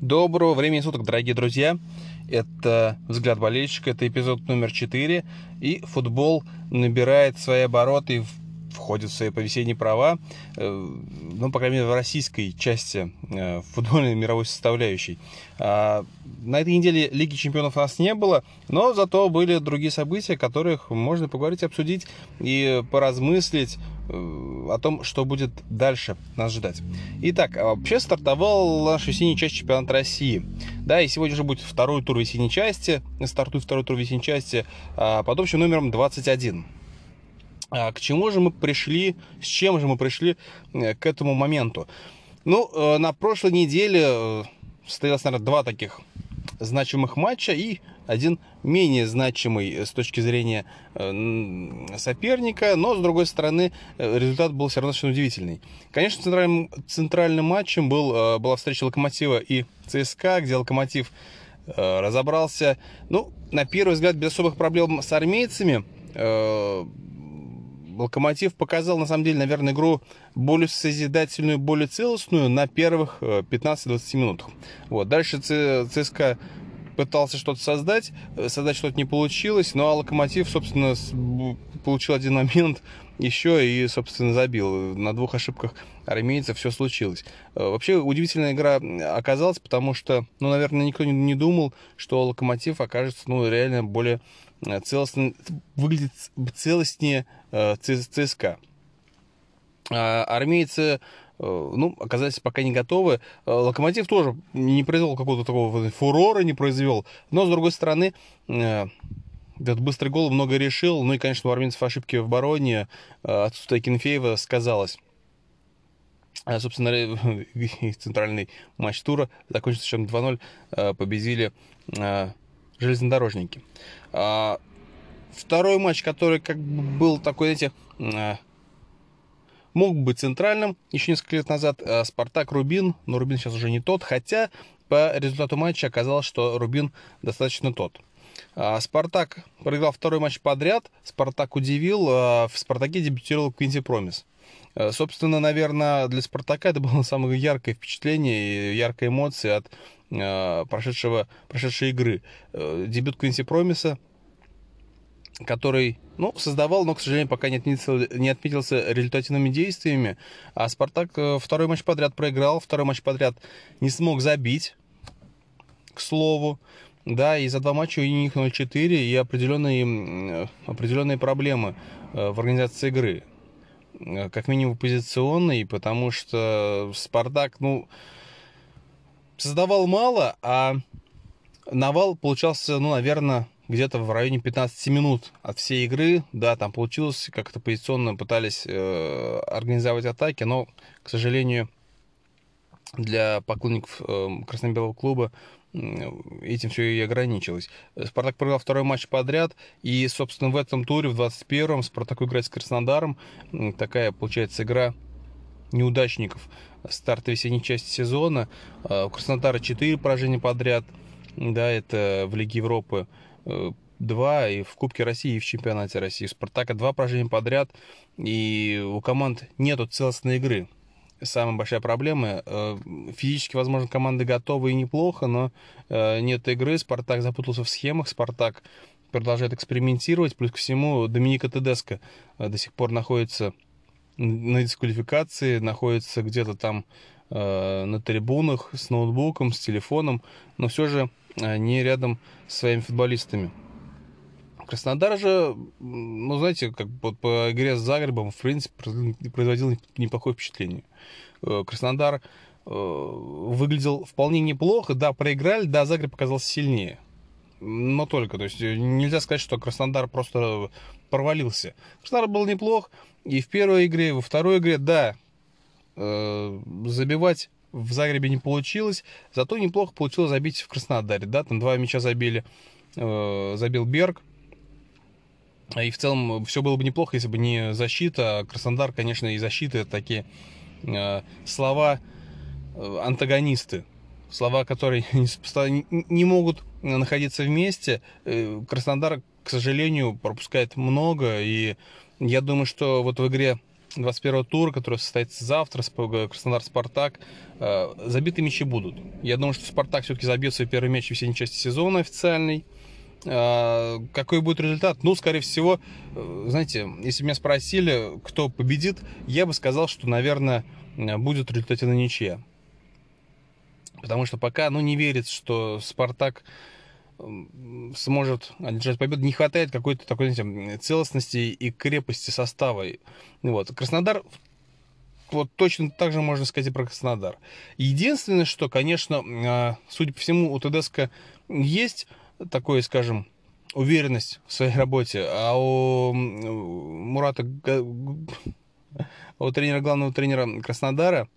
Доброго времени суток, дорогие друзья. Это «Взгляд болельщика», это эпизод номер 4. И футбол набирает свои обороты, входит в свои повесенние права, э, ну, по крайней мере, в российской части э, футбольной мировой составляющей. А, на этой неделе Лиги чемпионов у нас не было, но зато были другие события, о которых можно поговорить, обсудить и поразмыслить э, о том, что будет дальше нас ждать. Итак, а вообще стартовал наш весенний часть чемпионата России. Да, и сегодня же будет второй тур весенней части, стартует второй тур весенней части а, под общим номером 21. А к чему же мы пришли, с чем же мы пришли э, к этому моменту? Ну, э, на прошлой неделе э, состоялось, наверное, два таких значимых матча и один менее значимый с точки зрения соперника, но, с другой стороны, результат был все равно очень удивительный. Конечно, центральным, центральным матчем был, была встреча Локомотива и ЦСКА, где Локомотив разобрался, ну, на первый взгляд, без особых проблем с армейцами, Локомотив показал, на самом деле, наверное, игру более созидательную, более целостную на первых 15-20 э, минутах. Вот. Дальше ЦСКА пытался что-то создать, э, создать что-то не получилось, ну а Локомотив, собственно, получил один момент еще и, собственно, забил. На двух ошибках армейцев все случилось. Э, вообще удивительная игра оказалась, потому что, ну, наверное, никто не думал, что Локомотив окажется, ну, реально более целостно, выглядит целостнее э, ЦСКА. А армейцы э, ну, оказались пока не готовы. Локомотив тоже не произвел какого-то такого фурора, не произвел. Но, с другой стороны, этот быстрый гол много решил. Ну и, конечно, у армейцев ошибки в обороне. Отсутствие Кенфеева сказалось. А, собственно, центральный матч тура закончился чем 2-0. Победили железнодорожники. А, второй матч, который как бы был такой, знаете, а, мог быть центральным еще несколько лет назад. А, Спартак Рубин, но Рубин сейчас уже не тот, хотя по результату матча оказалось, что Рубин достаточно тот. Спартак проиграл второй матч подряд. Спартак удивил. В Спартаке дебютировал Квинти Промис. Собственно, наверное, для Спартака это было самое яркое впечатление и яркая эмоция от прошедшего, прошедшей игры. Э, дебют Квинси Промиса, который, ну, создавал, но, к сожалению, пока не отметился, не отметился результативными действиями. А Спартак э, второй матч подряд проиграл, второй матч подряд не смог забить, к слову. Да, и за два матча у них 0-4 и определенные, определенные проблемы в организации игры. Как минимум позиционные, потому что Спартак, ну, создавал мало, а навал получался, ну, наверное, где-то в районе 15 минут от всей игры. Да, там получилось, как-то позиционно пытались э, организовать атаки, но, к сожалению, для поклонников э, красно-белого клуба этим все и ограничилось. Спартак проиграл второй матч подряд, и, собственно, в этом туре, в 21-м, Спартак играет с Краснодаром. Такая, получается, игра неудачников старта весенней части сезона. А, у Краснодара 4 поражения подряд. Да, это в Лиге Европы 2 э, и в Кубке России, и в Чемпионате России. У Спартака 2 поражения подряд, и у команд нету целостной игры. Самая большая проблема. Э, физически, возможно, команды готовы и неплохо, но э, нет игры. Спартак запутался в схемах. Спартак продолжает экспериментировать. Плюс ко всему, Доминика Тедеско до сих пор находится на дисквалификации, находится где-то там э, на трибунах с ноутбуком, с телефоном, но все же э, не рядом с своими футболистами. Краснодар же, ну, знаете, как вот по игре с Загребом, в принципе, производил неплохое впечатление. Э, Краснодар э, выглядел вполне неплохо, да, проиграли, да, Загреб оказался сильнее. Но только, то есть нельзя сказать, что Краснодар просто провалился. Краснодар был неплох, и в первой игре, и во второй игре, да, э, забивать в Загребе не получилось, зато неплохо получилось забить в Краснодаре, да, там два мяча забили, э, забил Берг, и в целом все было бы неплохо, если бы не защита. Краснодар, конечно, и защита это такие э, слова э, антагонисты. Слова, которые не, могут находиться вместе. Э, Краснодар, к сожалению, пропускает много. И я думаю, что вот в игре 21 тура, который состоится завтра, Краснодар-Спартак, забиты мячи будут. Я думаю, что Спартак все-таки забьет свой первый мяч в весенней части сезона официальный. Какой будет результат? Ну, скорее всего, знаете, если меня спросили, кто победит, я бы сказал, что, наверное, будет результативно ничья. Потому что пока, ну, не верится, что Спартак сможет одержать победу. Не хватает какой-то такой, знаете, целостности и крепости состава. Вот. Краснодар вот точно так же можно сказать и про Краснодар. Единственное, что, конечно, а, судя по всему, у ТДСК есть такое, скажем, уверенность в своей работе, а у Мурата, у тренера, главного тренера Краснодара,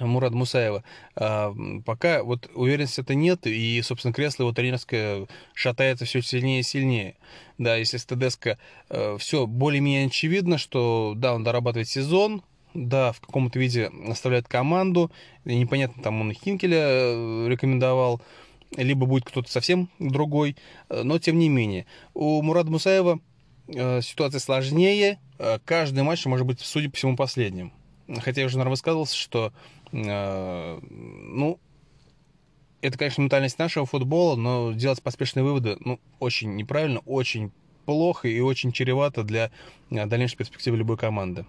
Мурат Мусаева. А, пока вот уверенности это нет, и, собственно, кресло его тренерское шатается все сильнее и сильнее. Да, если с ТДСК э, все более-менее очевидно, что, да, он дорабатывает сезон, да, в каком-то виде оставляет команду, и непонятно, там он Хинкеля э, рекомендовал, либо будет кто-то совсем другой, э, но тем не менее. У Мурада Мусаева ситуация сложнее, каждый матч может быть, судя по всему, последним. Хотя я уже, наверное, высказывался, что ну, это, конечно, ментальность нашего футбола, но делать поспешные выводы, ну, очень неправильно, очень плохо и очень чревато для э, дальнейшей перспективы любой команды.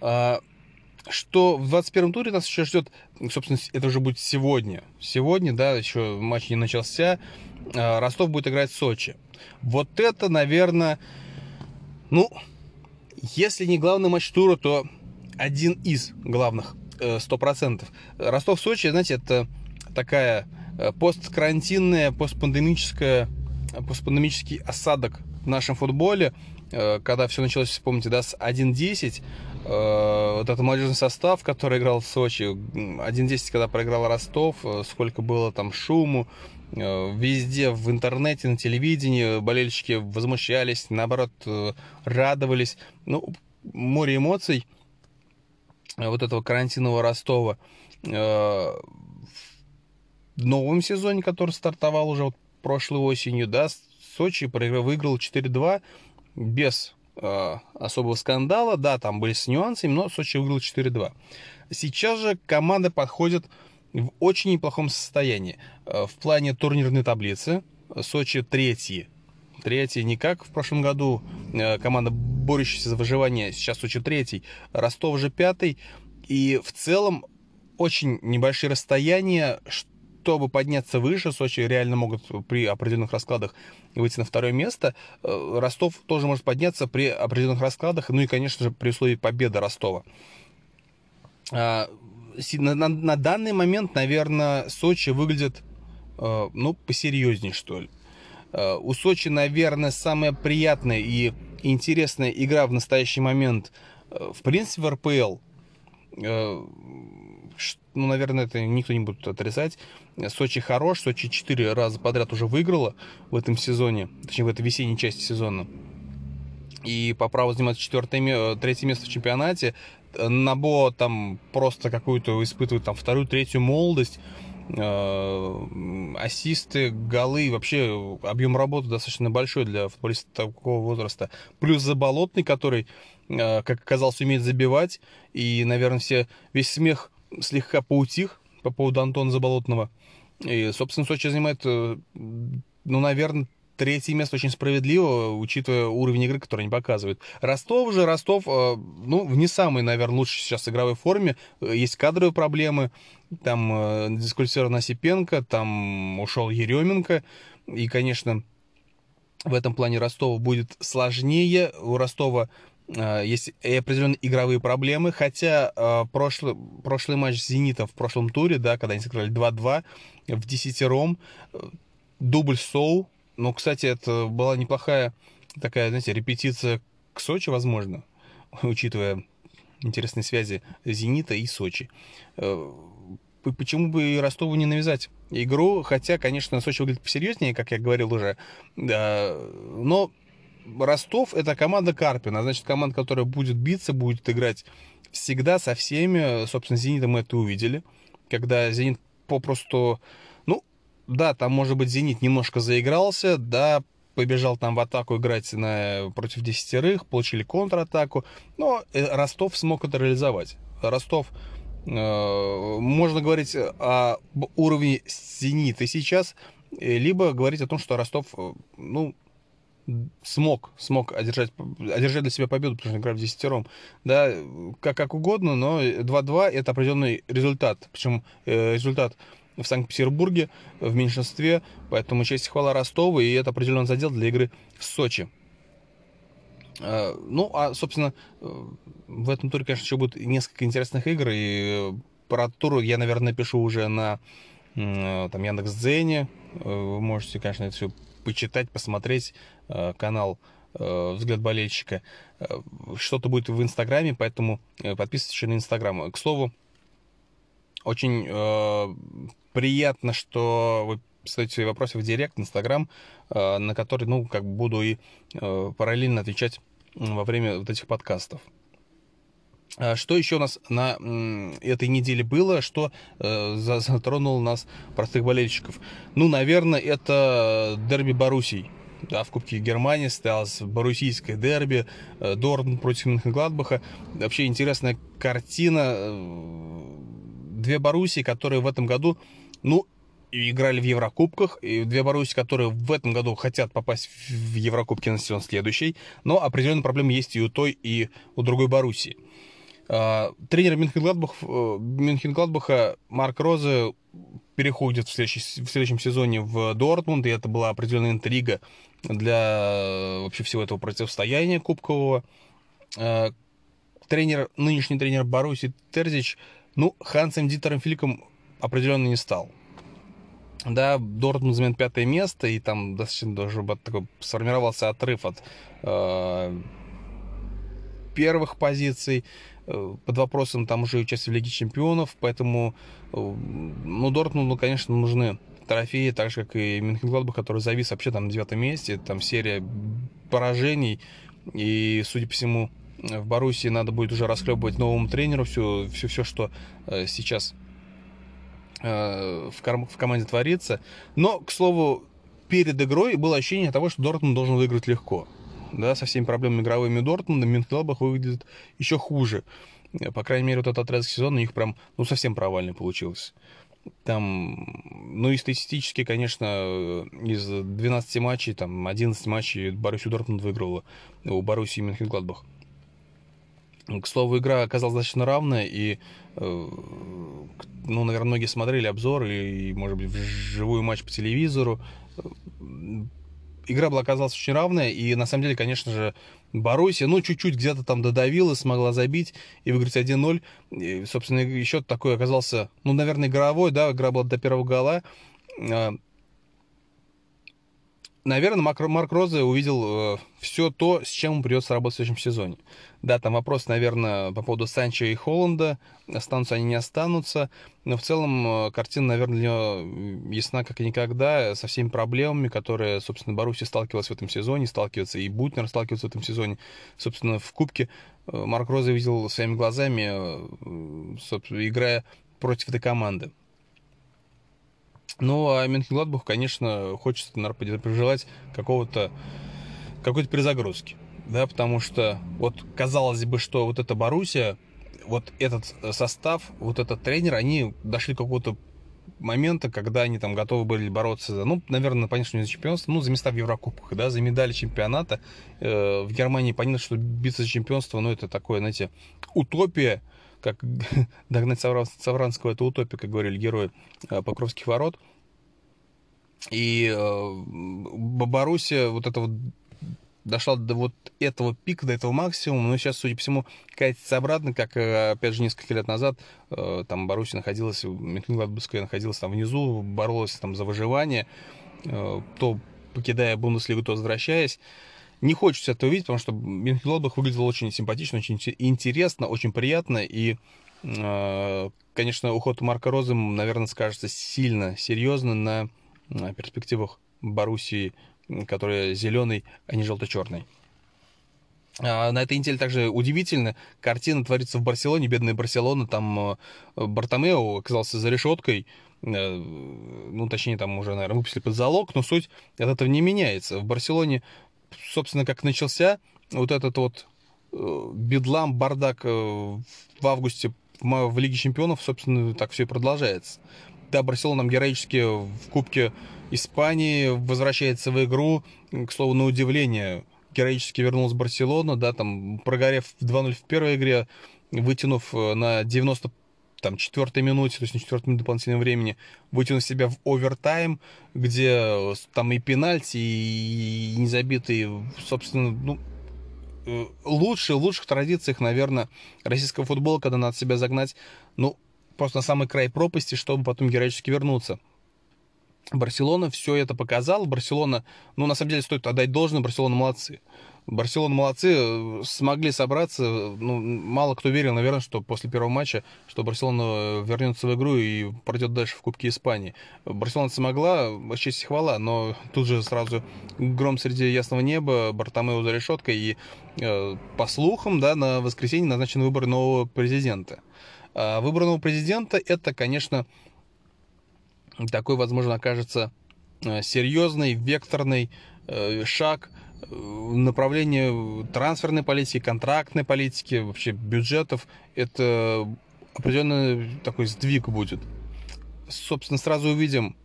А, что в 21 туре нас еще ждет, собственно, это уже будет сегодня. Сегодня, да, еще матч не начался. А, Ростов будет играть в Сочи. Вот это, наверное, ну, если не главный матч тура, то один из главных, э, сто процентов. Ростов-Сочи, знаете, это такая э, посткарантинная, постпандемическая, постпандемический осадок в нашем футболе, э, когда все началось, вспомните, да, с 1-10, вот этот молодежный состав, который играл в Сочи, 1-10, когда проиграл Ростов, сколько было там шуму, везде в интернете, на телевидении болельщики возмущались, наоборот, радовались. Ну, море эмоций – Э, вот этого карантинного Ростова э, в новом сезоне, который стартовал уже вот прошлой осенью, да, Сочи выиграл 4-2 без э, особого скандала, да, там были с нюансами, но Сочи выиграл 4-2. Сейчас же команда подходит в очень неплохом состоянии. В плане турнирной таблицы Сочи третий. Третий не как в прошлом году команда борющийся за выживание, сейчас Сочи третий, Ростов же пятый, и в целом очень небольшие расстояния, чтобы подняться выше, Сочи реально могут при определенных раскладах выйти на второе место. Э, Ростов тоже может подняться при определенных раскладах, ну и, конечно же, при условии победы Ростова. А, на, на, на данный момент, наверное, Сочи выглядит, э, ну, посерьезнее, что ли. Э, у Сочи, наверное, самая приятная и интересная игра в настоящий момент, э, в принципе, в РПЛ. Э, ну, наверное, это никто не будет отрицать. Сочи хорош, Сочи 4 раза подряд уже выиграла в этом сезоне, точнее, в этой весенней части сезона. И по праву занимать четвертое, третье место в чемпионате. Набо там просто какую-то испытывает там вторую, третью молодость. Э, ассисты, голы, вообще объем работы достаточно большой для футболиста такого возраста. Плюс Заболотный, который, э, как оказалось, умеет забивать. И, наверное, все, весь смех слегка поутих по поводу Антона Заболотного. И, собственно, Сочи занимает, э, ну, наверное, третье место очень справедливо, учитывая уровень игры, который они показывают. Ростов же, Ростов, ну, в не самой, наверное, лучшей сейчас игровой форме. Есть кадровые проблемы, там э, дисквалифицирован Осипенко, там ушел Еременко. И, конечно, в этом плане Ростова будет сложнее. У Ростова э, есть определенные игровые проблемы, хотя э, прошлый, прошлый матч с «Зенитом» в прошлом туре, да, когда они сыграли 2-2 в десятером, дубль Соу, ну, кстати, это была неплохая такая, знаете, репетиция к Сочи, возможно, учитывая интересные связи «Зенита» и Сочи. Э, почему бы и Ростову не навязать игру, хотя, конечно, Сочи выглядит посерьезнее, как я говорил уже, но Ростов это команда Карпина, значит, команда, которая будет биться, будет играть всегда со всеми, собственно, Зенитом мы это увидели, когда Зенит попросту, ну, да, там, может быть, Зенит немножко заигрался, да, побежал там в атаку играть на, против десятерых, получили контратаку, но Ростов смог это реализовать. Ростов, можно говорить о уровне «Зенита» сейчас, либо говорить о том, что Ростов, ну, смог, смог одержать, одержать для себя победу, потому что играли в десятером. Да, как, как угодно, но 2-2 это определенный результат. Причем э, результат в Санкт-Петербурге в меньшинстве, поэтому честь и хвала Ростову, и это определенный задел для игры в Сочи. Э, ну, а, собственно, э, в этом туре, конечно, еще будет несколько интересных игр, и про туру я, наверное, пишу уже на там Яндекс.Дзене. Вы можете, конечно, это все почитать, посмотреть э, канал э, «Взгляд болельщика». Э, что-то будет в Инстаграме, поэтому подписывайтесь еще на Инстаграм. К слову, очень приятно, что вы задаете свои вопросы в Директ, Инстаграм, на который, ну, как буду и параллельно отвечать во время вот этих подкастов. А что еще у нас на этой неделе было, что э, затронуло нас, простых болельщиков? Ну, наверное, это дерби Боруссий. Да, в Кубке Германии состоялось боруссийское дерби, э, Дорн против Мюнхенгладбаха. Вообще интересная картина. Э, две Боруссии, которые в этом году, ну, играли в Еврокубках, и две Боруссии, которые в этом году хотят попасть в Еврокубки на сезон следующий, но определенные проблемы есть и у той, и у другой Боруссии. А, тренер Мюнхенгладбах, э, Марк Розе переходит в, в следующем сезоне в Дортмунд, и это была определенная интрига для вообще всего этого противостояния кубкового. А, тренер, нынешний тренер Баруси Терзич, ну, Хансом Дитером Филиком определенно не стал. Да, Дортмунд занимает пятое место, и там достаточно даже такой сформировался отрыв от э, первых позиций. Э, под вопросом там уже участие в Лиге Чемпионов, поэтому, э, ну, Дортмунду, конечно, нужны трофеи, так же, как и Мюнхенгладбах, который завис вообще там на девятом месте, там серия поражений, и, судя по всему, в Боруссии надо будет уже расхлебывать новому тренеру все, все, все что э, сейчас в, в команде творится. Но, к слову, перед игрой было ощущение того, что Дортмунд должен выиграть легко да, со всеми проблемами игровыми Дортмунда, Мюнхенглабах выглядит еще хуже. По крайней мере, вот этот отрезок сезона у них прям, ну, совсем провальный получился. Там, ну и статистически, конечно, из 12 матчей, там, 11 матчей Боруссию Дортмунд выиграла у Боруссии Мюнхенгладбах. К слову, игра оказалась достаточно равная, и, э, ну, наверное, многие смотрели обзор, и, может быть, живую матч по телевизору игра была оказалась очень равная, и на самом деле, конечно же, Боруссия, ну, чуть-чуть где-то там додавила, смогла забить и выиграть 1-0. И, собственно, еще такой оказался, ну, наверное, игровой, да, игра была до первого гола. Наверное, Марк, Марк Розе увидел э, все то, с чем ему придется работать в следующем сезоне. Да, там вопрос, наверное, по поводу Санчо и Холланда. Останутся они, не останутся. Но в целом э, картина, наверное, для него ясна как и никогда, со всеми проблемами, которые, собственно, Баруси сталкивалась в этом сезоне, сталкивается и Бутнер сталкивается в этом сезоне. Собственно, в Кубке э, Марк Розе видел своими глазами, э, собственно, играя против этой команды. Ну, а Мюнхенгладбаху, конечно, хочется, наверное, пожелать какого-то какой-то перезагрузки. Да, потому что вот казалось бы, что вот эта Боруссия, вот этот состав, вот этот тренер, они дошли до какого-то момента, когда они там готовы были бороться за, ну, наверное, понятно, не за чемпионство, ну, за места в Еврокубках, да, за медали чемпионата. Э, в Германии понятно, что биться за чемпионство, ну, это такое, знаете, утопия, как догнать Савранского, это утопия, как говорили герои э, Покровских ворот. И э, Боруссия, вот это вот дошла до вот этого пика, до этого максимума, но сейчас, судя по всему, катится обратно, как, э, опять же, несколько лет назад там Боруссия находилась, Мюнхенгладбахская находилась там внизу, боролась там за выживание, то покидая Бундеслигу, то возвращаясь. Не хочется это увидеть, потому что Мюнхенгладбах выглядел очень симпатично, очень интересно, очень приятно, и конечно, уход Марка Розы, наверное, скажется сильно серьезно на перспективах Боруссии который зеленый, а не желто-черный. А, на этой неделе также удивительно. Картина творится в Барселоне, бедная Барселона. Там э, Бартомео оказался за решеткой. Ну, точнее, там уже, наверное, выпустили под залог, но суть от этого не меняется. В Барселоне, собственно, как начался вот этот вот э, бедлам, бардак в августе в Лиге Чемпионов, собственно, так все и продолжается. Да, Барселона нам героически в Кубке Испании возвращается в игру, к слову, на удивление, героически вернулась Барселона, да, там, прогорев 2-0 в первой игре, вытянув э, на 90 там, четвертой минуте, то есть на четвертой минуте дополнительного времени, вытянув себя в овертайм, где э, там и пенальти, и незабитые, собственно, ну, э, лучше, лучших традициях, наверное, российского футбола, когда надо себя загнать, ну, просто на самый край пропасти, чтобы потом героически вернуться. Барселона все это показал. Барселона, ну, на самом деле, стоит отдать должное, Барселона молодцы. Барселона молодцы, смогли собраться. Ну, мало кто верил, наверное, что после первого матча, что Барселона вернется в игру и пройдет дальше в Кубке Испании. Барселона смогла, честь и хвала, но тут же сразу гром среди ясного неба, Бартомео за решеткой, и э, по слухам, да, на воскресенье назначен выбор нового президента. А нового президента это, конечно, такой, возможно, окажется э, серьезный, векторный э, шаг направление трансферной политики, контрактной политики, вообще бюджетов. Это определенный такой сдвиг будет. Собственно, сразу увидим,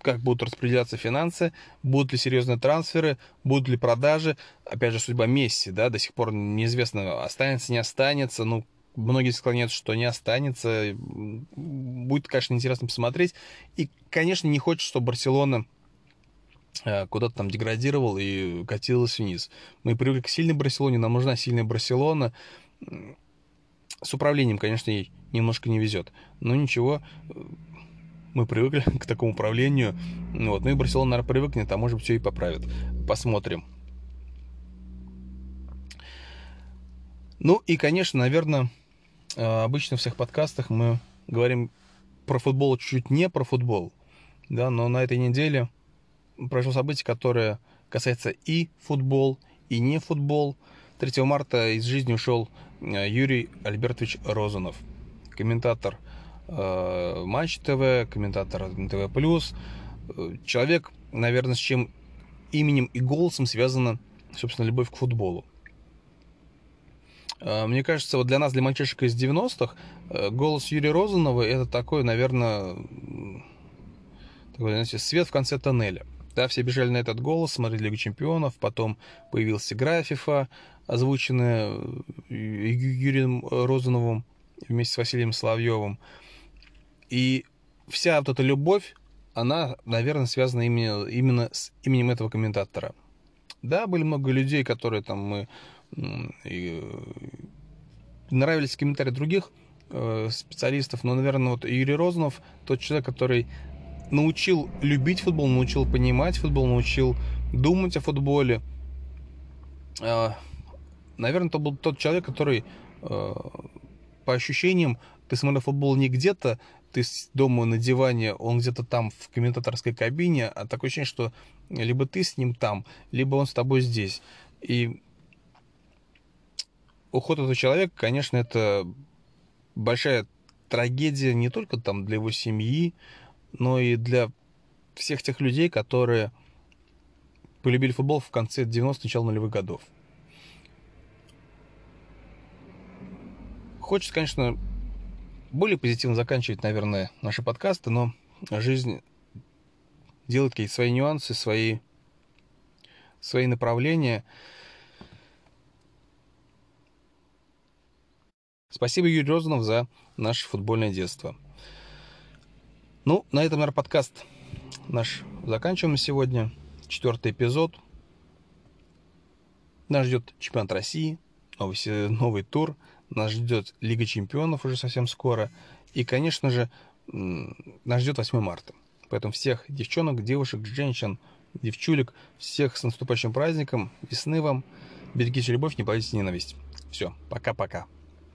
как будут распределяться финансы, будут ли серьезные трансферы, будут ли продажи. Опять же, судьба Месси, да, до сих пор неизвестно, останется, не останется. Ну, многие склоняются, что не останется. Будет, конечно, интересно посмотреть. И, конечно, не хочет, чтобы Барселона куда-то там деградировал и катилась вниз. Мы привыкли к сильной Барселоне, нам нужна сильная Барселона. С управлением, конечно, ей немножко не везет. Но ничего, мы привыкли к такому управлению. Вот. Ну и Барселона, наверное, привыкнет, а может быть, все и поправит. Посмотрим. Ну и, конечно, наверное, Э, обычно в всех подкастах мы говорим про футбол чуть-чуть не про футбол, да, но на этой неделе произошло событие, которое касается и футбол, и не футбол. 3 марта из жизни ушел э, Юрий Альбертович Розанов, комментатор э, Матч ТВ, комментатор ТВ Плюс, э, человек, наверное, с чем именем и голосом связана, собственно, любовь к футболу. Э, мне кажется, вот для нас, для мальчишек из 90-х, э, голос Юрия Розанова это такой, наверное, такой, знаете, свет в конце тоннеля. Да, все бежали на этот голос, смотрели Лигу Чемпионов, потом появился FIFA, озвученная э, Юрием Розановым вместе с Василием Соловьевым. И вся вот эта любовь, она, наверное, связана именно, именно с именем этого комментатора. Да, были много людей, которые там мы и э, нравились комментарии других э, специалистов, но, наверное, вот Юрий Розанов тот человек, который научил любить футбол, научил понимать футбол, научил думать о футболе. Э, наверное, это был тот человек, который по ощущениям ты смотрел футбол не где-то, ты дома на диване, он где-то там в комментаторской кабине, а такое ощущение, что либо ты с ним там, либо он с тобой здесь. И уход этого человека, конечно, это большая трагедия не только там для его семьи, но и для всех тех людей, которые полюбили футбол в конце 90-х, начала нулевых годов. Хочется, конечно, более позитивно заканчивать, наверное, наши подкасты, но жизнь делает какие-то свои нюансы, свои, свои направления – Спасибо, Юрий Розанов, за наше футбольное детство. Ну, на этом, наверное, подкаст наш заканчиваем сегодня. Четвертый эпизод. Нас ждет чемпионат России, новый, новый тур. Нас ждет Лига чемпионов уже совсем скоро. И, конечно же, нас ждет 8 марта. Поэтому всех девчонок, девушек, женщин, девчулек, всех с наступающим праздником, весны вам. Берегите любовь, не бойтесь ненависть. Все, пока-пока.